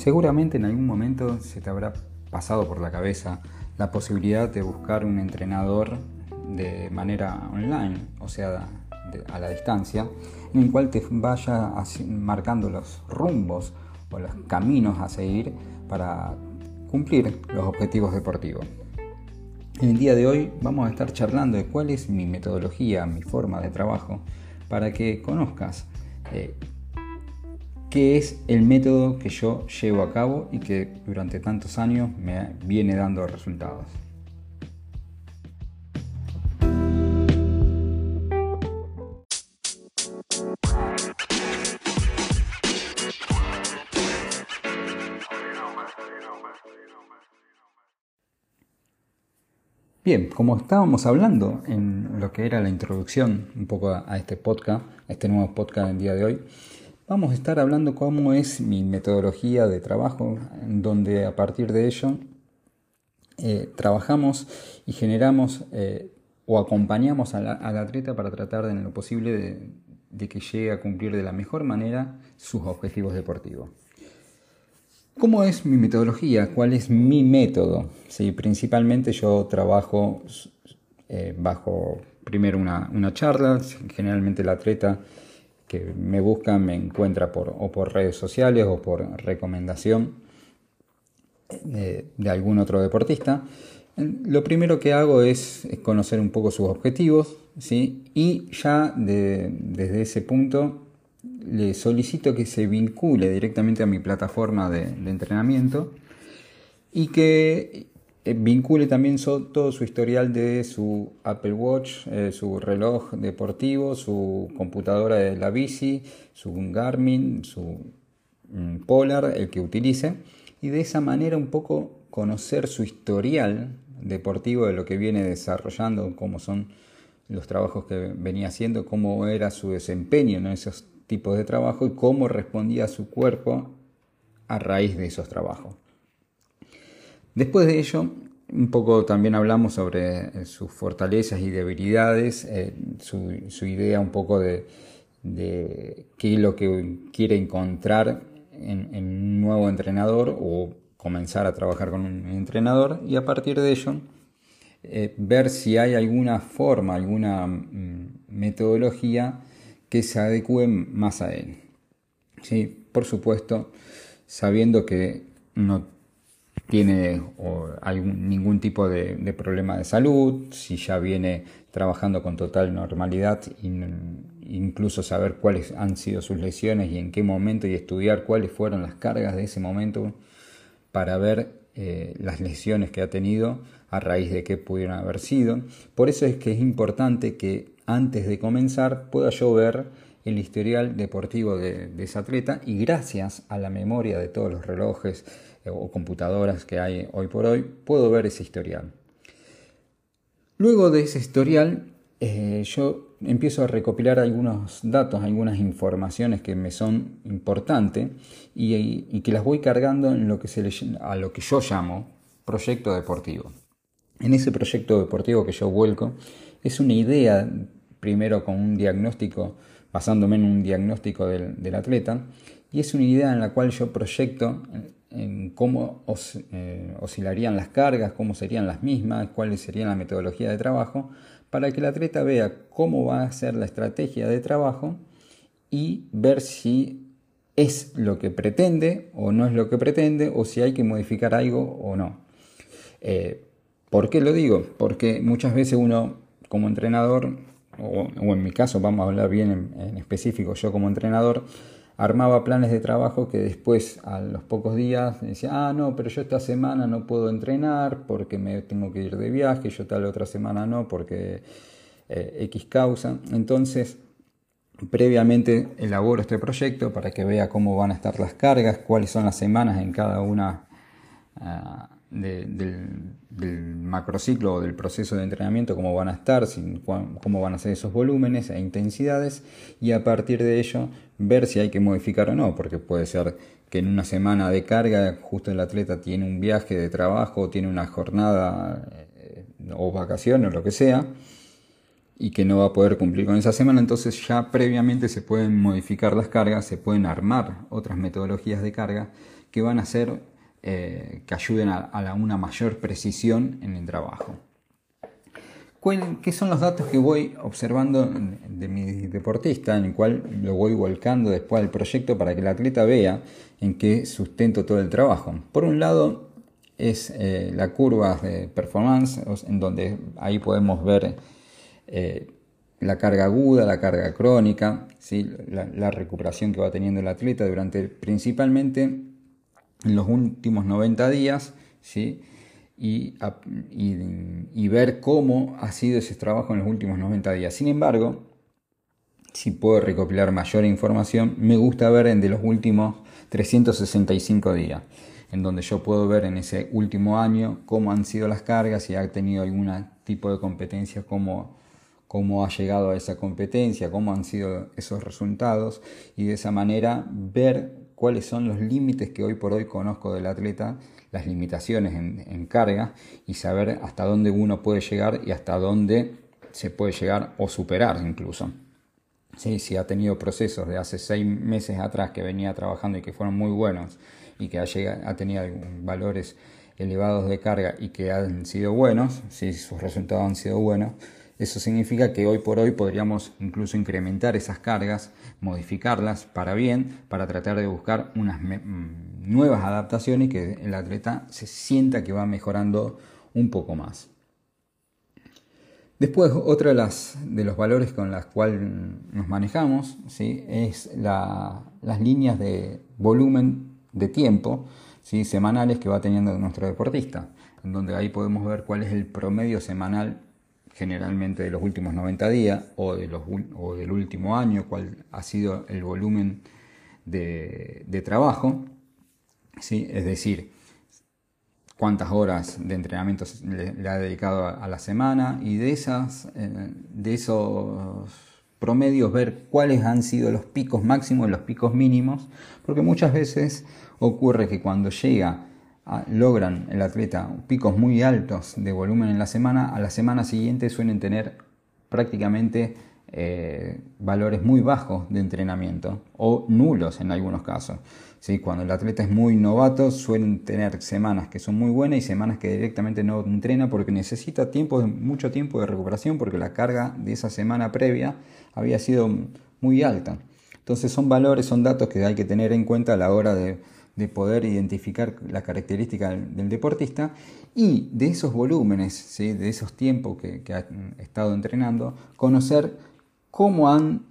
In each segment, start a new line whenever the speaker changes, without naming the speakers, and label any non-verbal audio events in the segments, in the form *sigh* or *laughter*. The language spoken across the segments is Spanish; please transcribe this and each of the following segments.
Seguramente en algún momento se te habrá pasado por la cabeza la posibilidad de buscar un entrenador de manera online, o sea, a la distancia, en el cual te vaya marcando los rumbos o los caminos a seguir para cumplir los objetivos deportivos. En el día de hoy vamos a estar charlando de cuál es mi metodología, mi forma de trabajo, para que conozcas eh, qué es el método que yo llevo a cabo y que durante tantos años me viene dando resultados. Bien, como estábamos hablando en lo que era la introducción un poco a, este podcast, a este nuevo podcast del día de hoy, Vamos a estar hablando cómo es mi metodología de trabajo, donde a partir de ello eh, trabajamos y generamos eh, o acompañamos al atleta para tratar de, en lo posible de, de, que llegue a cumplir de la mejor manera sus objetivos deportivos. ¿Cómo es mi metodología? ¿Cuál es mi método? Sí, principalmente yo trabajo eh, bajo primero una, una charla, generalmente el atleta que me busca me encuentra por, o por redes sociales o por recomendación de, algún otro deportista. Lo primero que hago es, conocer un poco sus objetivos ¿sí? y ya desde ese punto le solicito que se vincule directamente a mi plataforma de, entrenamiento y que eh, vincule también todo su historial de su Apple Watch, eh, su reloj deportivo, su computadora de la bici, su Garmin, su mm, Polar, el que utilice, y de esa manera un poco conocer su historial deportivo de lo que viene desarrollando, cómo son los trabajos que venía haciendo, cómo era su desempeño en esos tipos de trabajo y cómo respondía su cuerpo a raíz de esos trabajos. Después de ello, un poco también hablamos sobre eh, sus fortalezas y debilidades, eh, su, idea un poco de, qué es lo que quiere encontrar en, un nuevo entrenador o comenzar a trabajar con un entrenador y a partir de ello eh, ver si hay alguna forma, alguna mm, metodología que se adecue más a él. ¿Sí? Por supuesto, sabiendo que no tiene ningún tipo de, problema de salud, si ya viene trabajando con total normalidad, incluso saber cuáles han sido sus lesiones y en qué momento y estudiar cuáles fueron las cargas de ese momento para ver eh, las lesiones que ha tenido a raíz de qué pudieron haber sido. Por eso es que es importante que antes de comenzar pueda yo ver el historial deportivo de, de ese atleta y gracias a la memoria de todos los relojes, o computadoras que hay hoy por hoy, puedo ver ese historial. Luego de ese historial, eh, yo empiezo a recopilar algunos datos, algunas informaciones que me son importantes y, que las voy cargando en lo que se a lo que yo llamo proyecto deportivo. En ese proyecto deportivo que yo vuelco, es una idea, primero con un diagnóstico, basándome en un diagnóstico del, del atleta, y es una idea en la cual yo proyecto en cómo eh, oscilarían las cargas, cómo serían las mismas, cuáles serían la metodología de trabajo, para que el atleta vea cómo va a ser la estrategia de trabajo y ver si es lo que pretende o no es lo que pretende o si hay que modificar algo o no. Eh, ¿Por qué lo digo? Porque muchas veces uno como entrenador, o, en mi caso vamos a hablar bien en específico, yo como entrenador, armaba planes de trabajo que después a los pocos días decía, ah, no, pero yo esta semana no puedo entrenar porque me tengo que ir de viaje, yo tal otra semana no porque eh, X causa. Entonces, previamente elaboro este proyecto para que vea cómo van a estar las cargas, cuáles son las semanas en cada una. Ah, del, macrociclo o del proceso de entrenamiento, cómo van a estar, cómo van a ser esos volúmenes e intensidades y a partir de ello ver si hay que modificar o no, porque puede ser que en una semana de carga justo el atleta tiene un viaje de trabajo, tiene una jornada eh, o vacación o lo que sea y que no va a poder cumplir con esa semana, entonces ya previamente se pueden modificar las cargas, se pueden armar otras metodologías de carga que van a hacer eh, que ayuden a, una mayor precisión en el trabajo. ¿Qué son los datos que voy observando de mi deportista, en el cual lo voy volcando después al proyecto para que el atleta vea en qué sustento todo el trabajo? Por un lado es eh, la curva de performance, en donde ahí podemos ver eh, la carga aguda, la carga crónica, ¿sí? la, recuperación que va teniendo el atleta durante principalmente en los últimos 90 días, ¿sí? y, y, ver cómo ha sido ese trabajo en los últimos 90 días. Sin embargo, si puedo recopilar mayor información, me gusta ver en de los últimos 365 días, en donde yo puedo ver en ese último año cómo han sido las cargas, si ha tenido algún tipo de competencia, cómo, cómo ha llegado a esa competencia, cómo han sido esos resultados, y de esa manera ver cuáles son los límites que hoy por hoy conozco del atleta las limitaciones en, carga y saber hasta dónde uno puede llegar y hasta dónde se puede llegar o superar incluso. Sí, si ha tenido procesos de hace seis meses atrás que venía trabajando y que fueron muy buenos y que ha, ha tenido valores elevados de carga y que han sido buenos, si sus resultados han sido buenos, eso significa que hoy por hoy podríamos incluso incrementar esas cargas, modificarlas para bien, para tratar de buscar unas mm, nuevas adaptaciones y que el atleta se sienta que va mejorando un poco más. Después, otro de, las, de los valores con los cuales nos manejamos ¿sí? es las líneas de volumen de tiempo ¿sí? semanales que va teniendo nuestro deportista, donde ahí podemos ver cuál es el promedio semanal generalmente de los últimos 90 días o, de los, o del último año, cuál ha sido el volumen de, trabajo, ¿sí? es decir, cuántas horas de entrenamiento le, ha dedicado a, la semana y de, esas, eh, de esos promedios ver cuáles han sido los picos máximos y los picos mínimos, porque muchas veces ocurre que cuando llega logran el atleta picos muy altos de volumen en la semana, a la semana siguiente suelen tener prácticamente eh, valores muy bajos de entrenamiento o nulos en algunos casos. ¿Sí? Cuando el atleta es muy novato suelen tener semanas que son muy buenas y semanas que directamente no entrena porque necesita tiempo, mucho tiempo de recuperación porque la carga de esa semana previa había sido muy alta. Entonces son valores, son datos que hay que tener en cuenta a la hora de, de poder identificar la característica del, deportista y de esos volúmenes, de esos tiempos que, que ha estado entrenando, conocer cómo han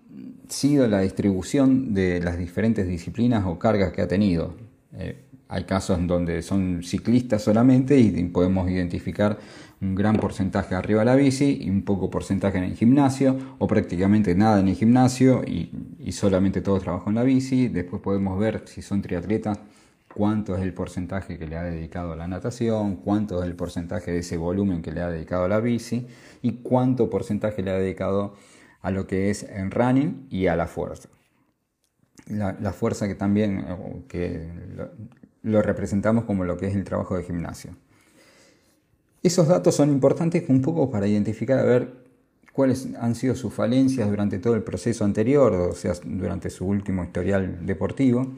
sido la distribución de las diferentes disciplinas o cargas que ha tenido. Eh, hay casos donde son ciclistas solamente y podemos identificar un gran porcentaje arriba de la bici y un poco porcentaje en el gimnasio o prácticamente nada en el gimnasio y, solamente todo trabajo en la bici. Después podemos ver si son triatletas cuánto es el porcentaje que le ha dedicado a la natación, cuánto es el porcentaje de ese volumen que le ha dedicado a la bici y cuánto porcentaje le ha dedicado a lo que es en running y a la fuerza. La, fuerza que también eh, que lo representamos como lo que es el trabajo de gimnasio. Esos datos son importantes un poco para identificar a ver cuáles han sido sus falencias durante todo el proceso anterior, o sea, durante su último historial deportivo,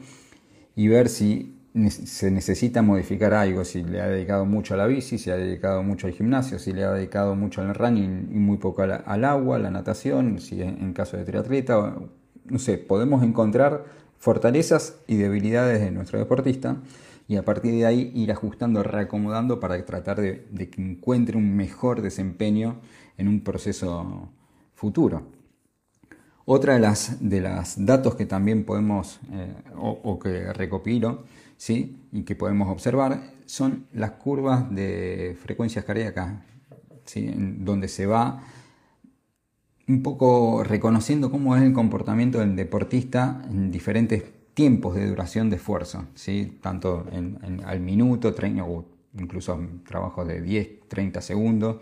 y ver si se necesita modificar algo, si le ha dedicado mucho a la bici, si ha dedicado mucho al gimnasio, si le ha dedicado mucho al running y muy poco al agua, a la natación, si en caso de triatleta, no sé, podemos encontrar fortalezas y debilidades de nuestro deportista y a partir de ahí ir ajustando, reacomodando para tratar de, que encuentre un mejor desempeño en un proceso futuro. Otra de las, de las datos que también podemos eh, o, que recopilo ¿sí? y que podemos observar son las curvas de frecuencias cardíacas, ¿sí? donde se va un poco reconociendo cómo es el comportamiento del deportista en diferentes tiempos de duración de esfuerzo, ¿sí? tanto en, al minuto, o incluso trabajos de 10, 30 segundos,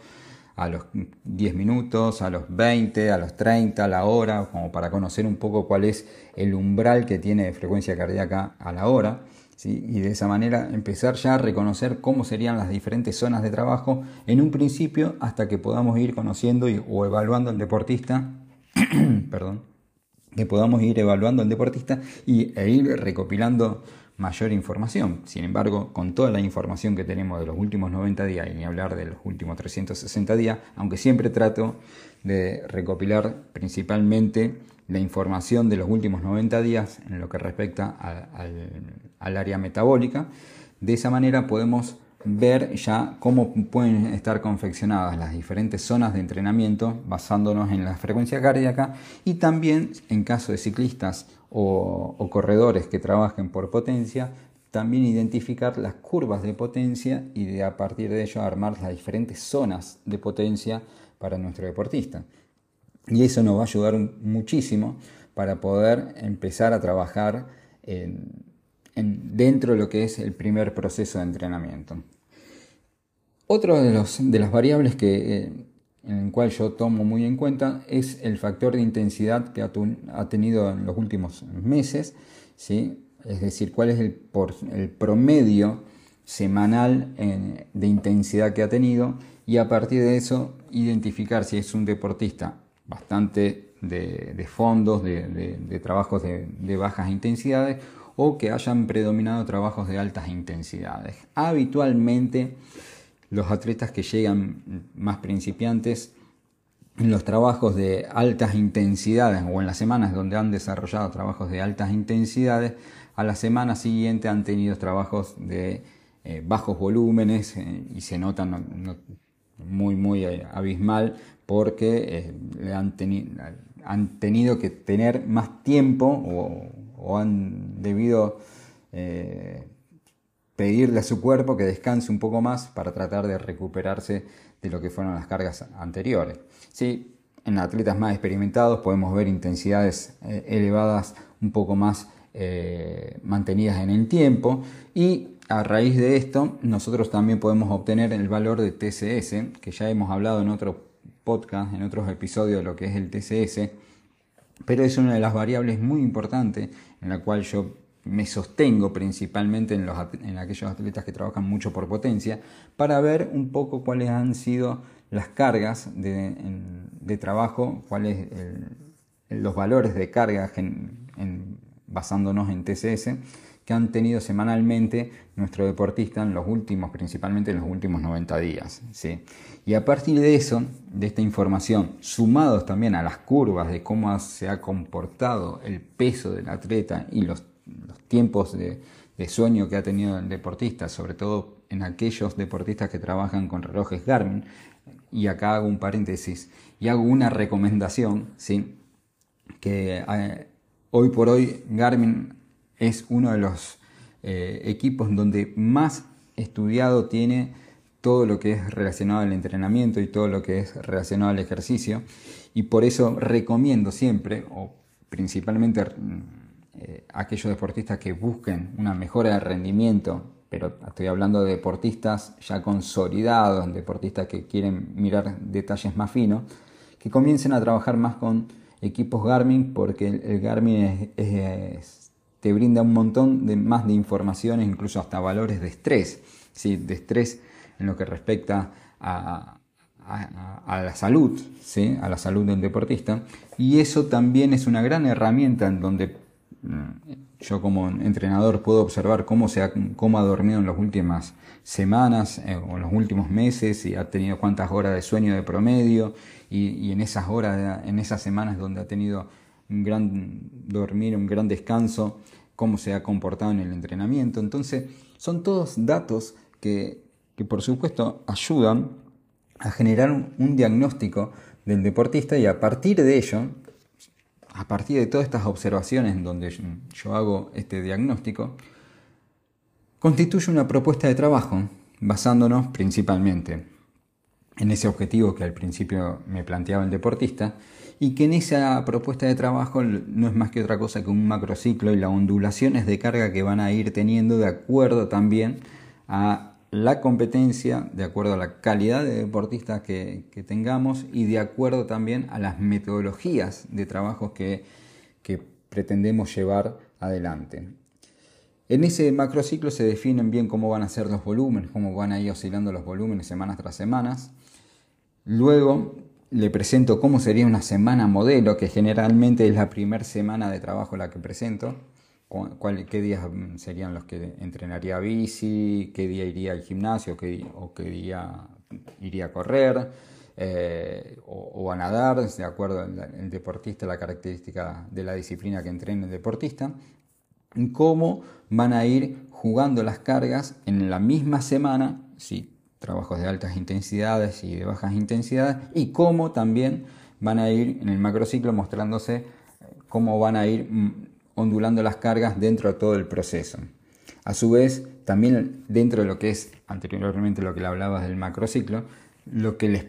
a los 10 minutos, a los 20, a los 30, a la hora, como para conocer un poco cuál es el umbral que tiene de frecuencia cardíaca a la hora. Y de esa manera empezar ya a reconocer cómo serían las diferentes zonas de trabajo en un principio hasta que podamos ir conociendo o evaluando al deportista *clears throat* perdón, que podamos ir evaluando al deportista y, e ir recopilando mayor información. Sin embargo, con toda la información que tenemos de los últimos 90 días y ni hablar de los últimos 360 días, aunque siempre trato de recopilar principalmente la información de los últimos 90 días en lo que respecta al, área metabólica, de esa manera podemos ver ya cómo pueden estar confeccionadas las diferentes zonas de entrenamiento basándonos en la frecuencia cardíaca y también en caso de ciclistas o, corredores que trabajen por potencia, también identificar las curvas de potencia y de a partir de ello armar las diferentes zonas de potencia para nuestro deportista. Y eso nos va a ayudar muchísimo para poder empezar a trabajar dentro de lo que es el primer proceso de entrenamiento. Otro de, de las variables que, eh, en el cual yo tomo muy en cuenta es el factor de intensidad que ha, tenido en los últimos meses, ¿sí? es decir, cuál es el promedio semanal de intensidad que ha tenido y a partir de eso identificar si es un deportista bastante de, fondos, de, trabajos de, bajas intensidades o que hayan predominado trabajos de altas intensidades. Habitualmente los atletas que llegan más principiantes en los trabajos de altas intensidades o en las semanas donde han desarrollado trabajos de altas intensidades, a la semana siguiente han tenido trabajos de eh, bajos volúmenes eh, y se notan muy, muy eh, abismal porque han, han, tenido que tener más tiempo o, han debido pedirle a su cuerpo que descanse un poco más para tratar de recuperarse de lo que fueron las cargas anteriores. Sí, en atletas más experimentados podemos ver intensidades eh, elevadas un poco más eh, mantenidas en el tiempo. Y a raíz de esto nosotros también podemos obtener el valor de TCS, que ya hemos hablado en otro podcast, en otros episodios de lo que es el TCS, pero es una de las variables muy importantes en la cual yo me sostengo principalmente en, los, en aquellos atletas que trabajan mucho por potencia, para ver un poco cuáles han sido las cargas de, trabajo, cuáles los valores de carga basándonos en TCS que han tenido semanalmente nuestro deportista en los últimos, principalmente en los últimos 90 días. ¿sí? Y a partir de eso, de esta información, sumados también a las curvas de cómo se ha comportado el peso del atleta y los tiempos de, sueño que ha tenido el deportista, sobre todo en aquellos deportistas que trabajan con relojes Garmin, y acá hago un paréntesis y hago una recomendación, ¿sí? que eh, hoy por hoy Garmin es uno de los eh, equipos donde más estudiado tiene todo lo que es relacionado al entrenamiento y todo lo que es relacionado al ejercicio. Y por eso recomiendo siempre o principalmente eh, aquellos deportistas que busquen una mejora de rendimiento, pero estoy hablando de deportistas ya consolidados, deportistas que quieren mirar detalles más finos, que comiencen a trabajar más con equipos Garmin, porque el, Garmin te brinda un montón de, más de informaciones, incluso hasta valores de estrés, ¿sí? de estrés en lo que respecta a, a, la salud, ¿sí? a la salud del deportista. Y eso también es una gran herramienta en donde Mm, yo como entrenador puedo observar cómo, se ha, cómo ha dormido en las últimas semanas eh, o en los últimos meses y ha tenido cuántas horas de sueño de promedio y, en esas horas, en esas semanas donde ha tenido un gran dormir, un gran descanso, cómo se ha comportado en el entrenamiento. Entonces, son todos datos que, que por supuesto ayudan a generar un diagnóstico del deportista y a partir de ello a partir de todas estas observaciones donde yo hago este diagnóstico, constituye una propuesta de trabajo basándonos principalmente en ese objetivo que al principio me planteaba el deportista y que en esa propuesta de trabajo no es más que otra cosa que un macrociclo y las ondulaciones de carga que van a ir teniendo de acuerdo también a la competencia, de acuerdo a la calidad de deportistas que, tengamos y de acuerdo también a las metodologías de trabajo que, pretendemos llevar adelante. En ese macrociclo se definen bien cómo van a ser los volúmenes, cómo van a ir oscilando los volúmenes semanas tras semanas. Luego le presento cómo sería una semana modelo, que generalmente es la primera semana de trabajo la que presento. qué días serían los que entrenaría bici, qué día iría al gimnasio qué, o qué día iría a correr eh, o, a nadar, de acuerdo el, deportista, la característica de la disciplina que entrena el deportista, cómo van a ir jugando las cargas en la misma semana, sí, trabajos de altas intensidades y de bajas intensidades, y cómo también van a ir en el macrociclo mostrándose cómo van a ir mm, ondulando las cargas dentro de todo el proceso. A su vez, también dentro de lo que es anteriormente lo que le hablabas del macrociclo, lo que les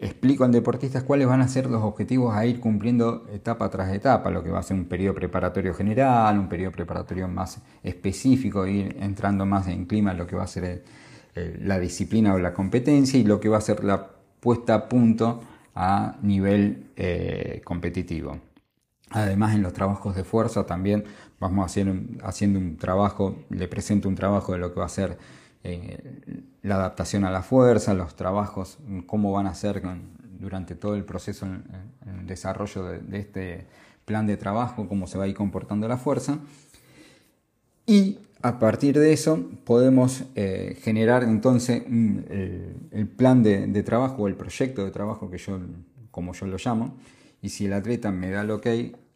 explico al deportista cuáles van a ser los objetivos a ir cumpliendo etapa tras etapa, lo que va a ser un periodo preparatorio general, un periodo preparatorio más específico, ir entrando más en clima lo que va a ser la disciplina o la competencia y lo que va a ser la puesta a punto a nivel eh, competitivo. Además, en los trabajos de fuerza también vamos haciendo un trabajo, le presento un trabajo de lo que va a ser eh, la adaptación a la fuerza, los trabajos, cómo van a ser durante todo el proceso en, el desarrollo de, este plan de trabajo, cómo se va a ir comportando la fuerza. Y a partir de eso podemos eh, generar entonces el, plan de, trabajo o el proyecto de trabajo que yo, como yo lo llamo, y si el atleta me da el ok,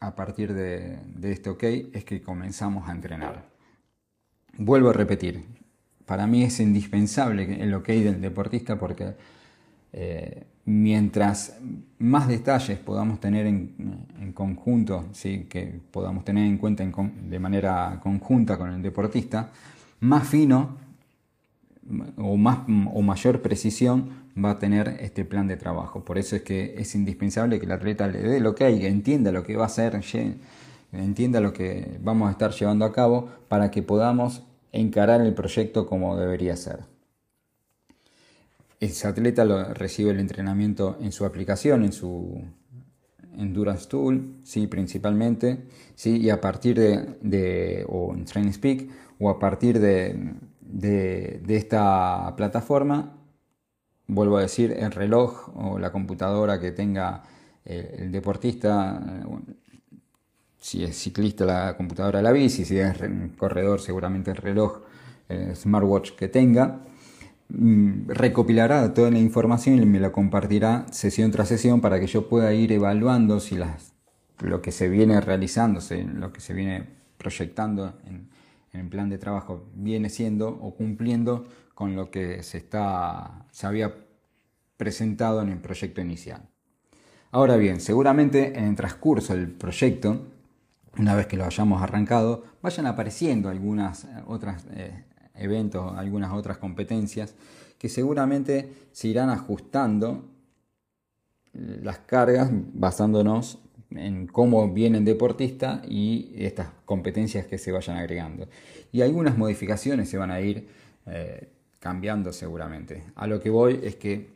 a partir de, de este ok es que comenzamos a entrenar. Vuelvo a repetir, para mí es indispensable el ok del deportista porque eh, mientras más detalles podamos tener en, conjunto, ¿sí? que podamos tener en cuenta de manera conjunta con el deportista, más fino o, más, o mayor precisión va a tener este plan de trabajo. Por eso es que es indispensable que el atleta le dé lo que hay, entienda lo que va a hacer, entienda lo que vamos a estar llevando a cabo para que podamos encarar el proyecto como debería ser. Ese atleta recibe el entrenamiento en su aplicación, en su Endurance Tool, sí, principalmente, sí, y a partir de, o en Train Speak, o a partir de, esta plataforma, vuelvo a decir, el reloj o la computadora que tenga el, el deportista, si es ciclista la computadora la bici, si es corredor seguramente el reloj smartwatch que tenga, mm, recopilará toda la información y me la compartirá sesión tras sesión para que yo pueda ir evaluando si lo que se viene realizándose, lo que se viene proyectando en, en el plan de trabajo viene siendo o cumpliendo con lo que se, está, se había presentado en el proyecto inicial. Ahora bien, seguramente en el transcurso del proyecto una vez que lo hayamos arrancado, vayan apareciendo algunas eh, otras eh, eventos, algunas otras competencias que seguramente se irán ajustando eh, las cargas basándonos en cómo viene el deportista y estas competencias que se vayan agregando. Y algunas modificaciones se van a ir cambiando seguramente. A lo que voy es que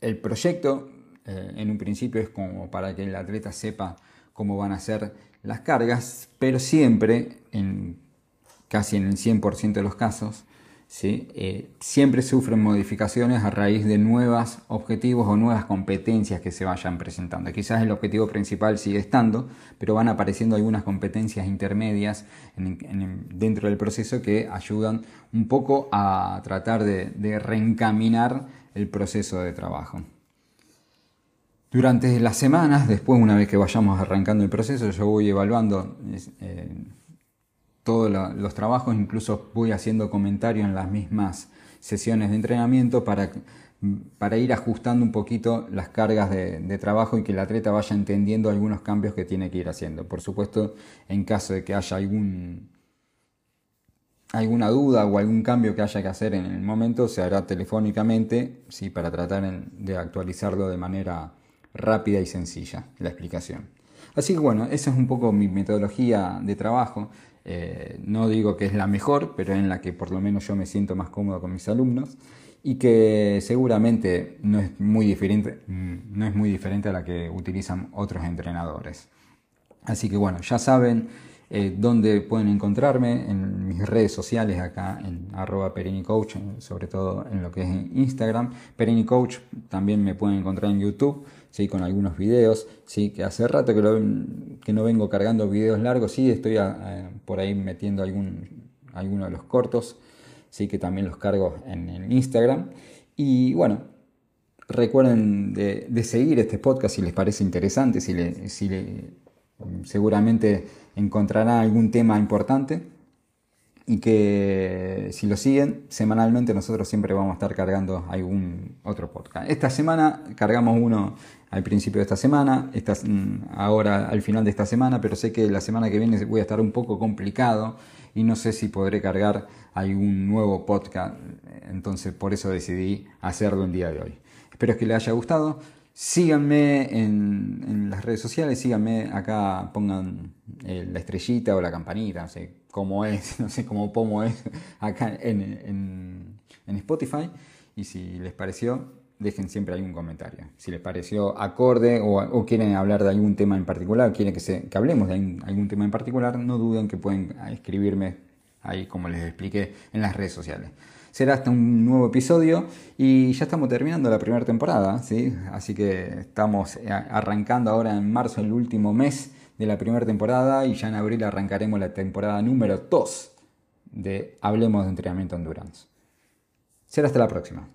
el proyecto en un principio es como para que el atleta sepa cómo van a ser las cargas, pero siempre, en, casi en el 100% de los casos, ¿sí? Eh, siempre sufren modificaciones a raíz de nuevos objetivos o nuevas competencias que se vayan presentando. Quizás el objetivo principal sigue estando, pero van apareciendo algunas competencias intermedias dentro del proceso que ayudan un poco a tratar de reencaminar el proceso de trabajo. Durante las semanas, después una vez que vayamos arrancando el proceso, yo voy evaluando eh, todos los trabajos, incluso voy haciendo comentarios en las mismas sesiones de entrenamiento para, para ir ajustando un poquito las cargas de, trabajo y que el atleta vaya entendiendo algunos cambios que tiene que ir haciendo. Por supuesto, en caso de que haya algún, alguna duda o algún cambio que haya que hacer en el momento, se hará telefónicamente ¿sí? para tratar de actualizarlo de manera rápida y sencilla la explicación. Así que bueno, esa es un poco mi metodología de trabajo. Eh, no digo que es la mejor, pero en la que por lo menos yo me siento más cómodo con mis alumnos y que seguramente no es muy diferente, mm, no es muy diferente a la que utilizan otros entrenadores. Así que bueno, ya saben, eh, donde pueden encontrarme en mis redes sociales acá en arroba perinicoach, sobre todo en lo que es Instagram. Perinicoach también me pueden encontrar en YouTube, ¿sí? con algunos videos, ¿sí? que hace rato que, que no vengo cargando videos largos, sí, estoy por ahí metiendo algún, alguno de los cortos, sí que también los cargo en, Instagram. Y bueno, recuerden de, seguir este podcast si les parece interesante, si, le, si le, seguramente encontrarán algún tema importante y que si lo siguen semanalmente nosotros siempre vamos a estar cargando algún otro podcast. Esta semana cargamos uno al principio de esta semana, esta, mm, ahora al final de esta semana, pero sé que la semana que viene voy a estar un poco complicado y no sé si podré cargar algún nuevo podcast, entonces por eso decidí hacerlo el día de hoy. Espero que les haya gustado. Síganme en, las redes sociales, síganme acá, pongan eh, la estrellita o la campanita, no sé cómo es, *laughs* no sé cómo pomo es *laughs* acá en, Spotify. Y si les pareció, dejen siempre algún comentario. Si les pareció acorde o, quieren hablar de algún tema en particular, quieren que, se, que hablemos de algún, tema en particular, no duden que pueden escribirme ahí como les expliqué en las redes sociales será hasta un nuevo episodio y ya estamos terminando la primera temporada, ¿sí? así que estamos eh, arrancando ahora en marzo el último mes de la primera temporada y ya en abril arrancaremos la temporada número 2 de Hablemos de Entrenamiento Endurance. Será hasta la próxima.